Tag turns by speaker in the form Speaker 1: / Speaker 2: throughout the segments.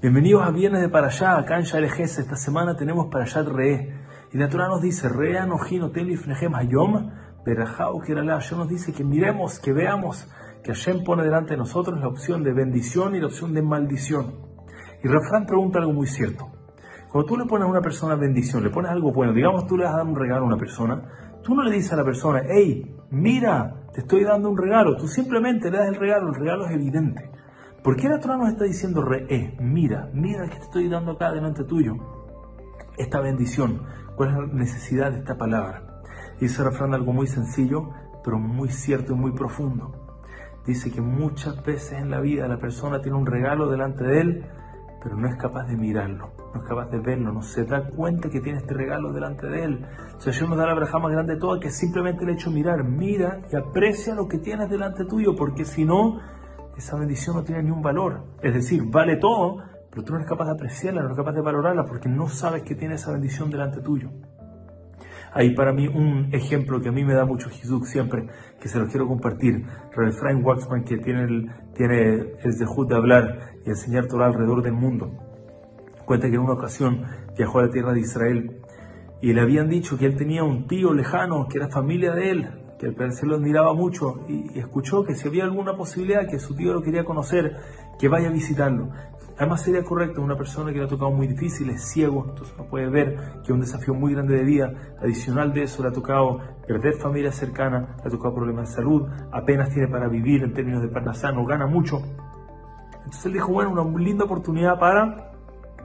Speaker 1: Bienvenidos a Viernes de Parashá, acá en Sharejes. Esta semana tenemos Parashat Re. Y la Torah nos dice, Re anojino telifnejem hayom, berajao kiralá. Hashem nos dice que miremos, que veamos que Hashem pone delante de nosotros la opción de bendición y la opción de maldición. Y Refrán pregunta algo muy cierto. Cuando tú le pones a una persona bendición, le pones algo bueno, digamos tú le vas a un regalo a una persona, tú no le dices a la persona, hey, mira, te estoy dando un regalo. Tú simplemente le das el regalo, el regalo es evidente. ¿Por qué la Torah nos está diciendo re, eh, mira, mira que te estoy dando acá delante tuyo? Esta bendición, ¿cuál es la necesidad de esta palabra? Dice refrán algo muy sencillo, pero muy cierto y muy profundo. Dice que muchas veces en la vida la persona tiene un regalo delante de él, pero no es capaz de mirarlo, no es capaz de verlo, no se da cuenta que tiene este regalo delante de él. O sea, yo nos da la braja más grande de todas, que simplemente le hecho mirar, mira y aprecia lo que tienes delante tuyo, porque si no, esa bendición no tiene ni un valor. Es decir, vale todo, pero tú no eres capaz de apreciarla, no eres capaz de valorarla porque no sabes que tiene esa bendición delante tuyo. Hay para mí un ejemplo que a mí me da mucho Jesús siempre, que se lo quiero compartir. Reverend Frank Waxman, que tiene el, tiene el de hablar y enseñar todo alrededor del mundo. Cuenta que en una ocasión viajó a la tierra de Israel y le habían dicho que él tenía un tío lejano, que era familia de él, que el parecer lo admiraba mucho y, escuchó que si había alguna posibilidad que su tío lo quería conocer, que vaya a visitarlo. Además sería correcto, una persona que le ha tocado muy difícil, es ciego, entonces no puede ver que es un desafío muy grande de vida. Adicional de eso, le ha tocado perder familia cercana, le ha tocado problemas de salud, apenas tiene para vivir en términos de parnasá, no gana mucho. Entonces él dijo, bueno, una linda oportunidad para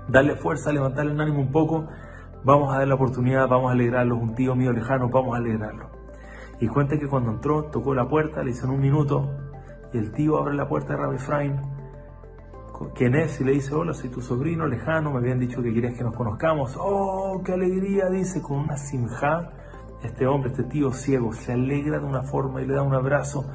Speaker 1: darle fuerza, levantarle el ánimo un poco, vamos a dar la oportunidad, vamos a alegrarlo, un tío mío lejano, vamos a alegrarlo. Y cuenta que cuando entró, tocó la puerta, le hizo en un minuto, y el tío abre la puerta de Rabbi Efraín, quien es, y le dice, hola, soy tu sobrino lejano, me habían dicho que querías que nos conozcamos. Oh, qué alegría, dice, con una simja. Este hombre, este tío ciego, se alegra de una forma y le da un abrazo.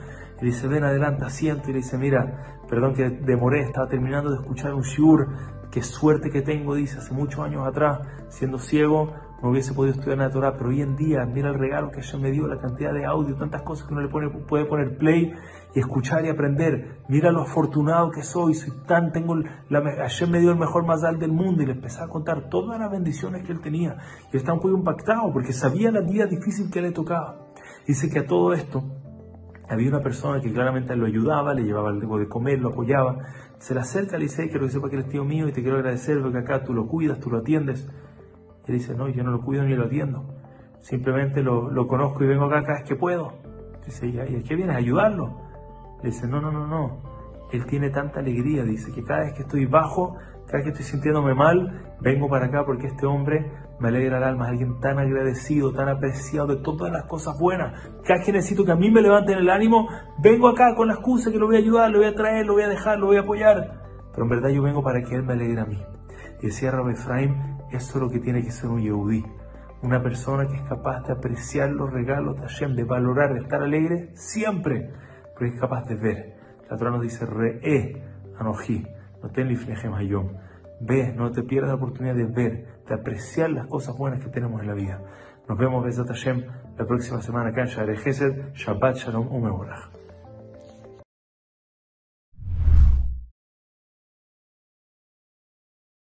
Speaker 1: Y le dice, ven adelante, asiento. Y le dice, mira, perdón que demoré, estaba terminando de escuchar un shiur. Qué suerte que tengo, dice, hace muchos años atrás, siendo ciego, no hubiese podido estudiar la Torah, pero hoy en día, mira el regalo que ella me dio, la cantidad de audio, tantas cosas que uno le pone, puede poner play y escuchar y aprender. Mira lo afortunado que soy, soy tan, tengo, la, me dio el mejor mazal del mundo y le empecé a contar todas las bendiciones que él tenía. Y estaba un poco impactado porque sabía la vida difícil que le tocaba. Dice que a todo esto había una persona que claramente lo ayudaba, le llevaba algo de comer, lo apoyaba. Se le acerca, le dice, quiero que sepa que eres tío mío y te quiero agradecer porque acá tú lo cuidas, tú lo atiendes. Dice, no, yo no lo cuido ni lo atiendo. Simplemente lo, conozco y vengo acá cada vez que puedo. Dice, ¿y a qué vienes? ¿A ayudarlo? Dice, no, no, no, no. Él tiene tanta alegría, dice, que cada vez que estoy bajo, cada vez que estoy sintiéndome mal, vengo para acá porque este hombre me alegra el alma, es alguien tan agradecido, tan apreciado de todas las cosas buenas. Cada vez que necesito que a mí me levanten el ánimo, vengo acá con la excusa que lo voy a ayudar, lo voy a traer, lo voy a dejar, lo voy a apoyar. Pero en verdad yo vengo para que él me alegre a mí. Y decía Rabbi Efraim, eso es lo que tiene que ser un Yehudi. Una persona que es capaz de apreciar los regalos de Hashem, de valorar, de estar alegre siempre, pero es capaz de ver. La Torah nos dice, Re'e anoji, no ten hayom. Ve, no te pierdas la oportunidad de ver, de apreciar las cosas buenas que tenemos en la vida. Nos vemos, Besat Hashem, la próxima semana acá en Shabbat Shalom Umeborach.